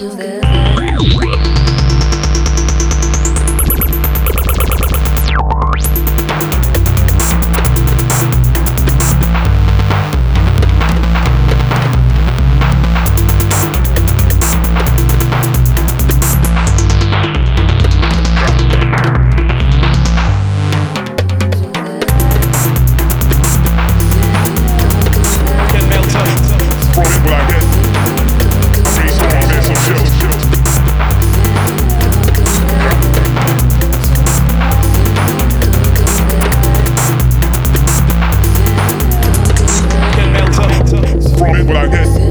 Tuesday. again.